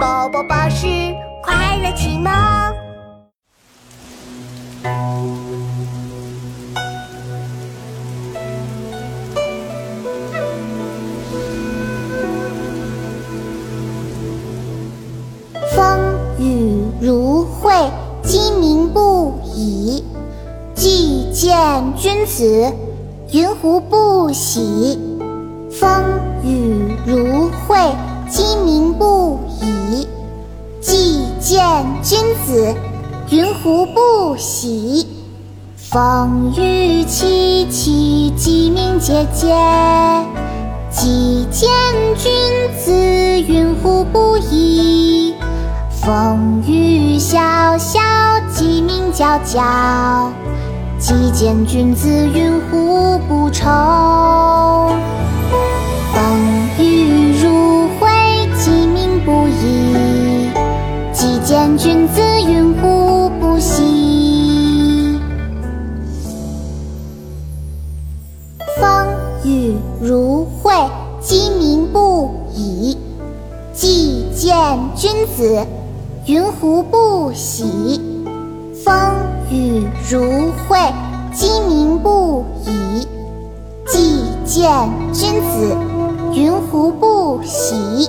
宝宝巴士快乐启蒙。风雨如晦，鸡鸣不已。既见君子，云胡不喜？风雨如君子，云胡不喜？风雨凄凄，鸡鸣喈喈。既见君子，云胡不喜？风雨潇潇，鸡鸣啾啾。既见君子，云胡不愁？见君子，云胡不喜？风雨如晦，鸡鸣不已。既见君子，云胡不喜？风雨如晦，鸡鸣不已。既见君子，云胡不喜？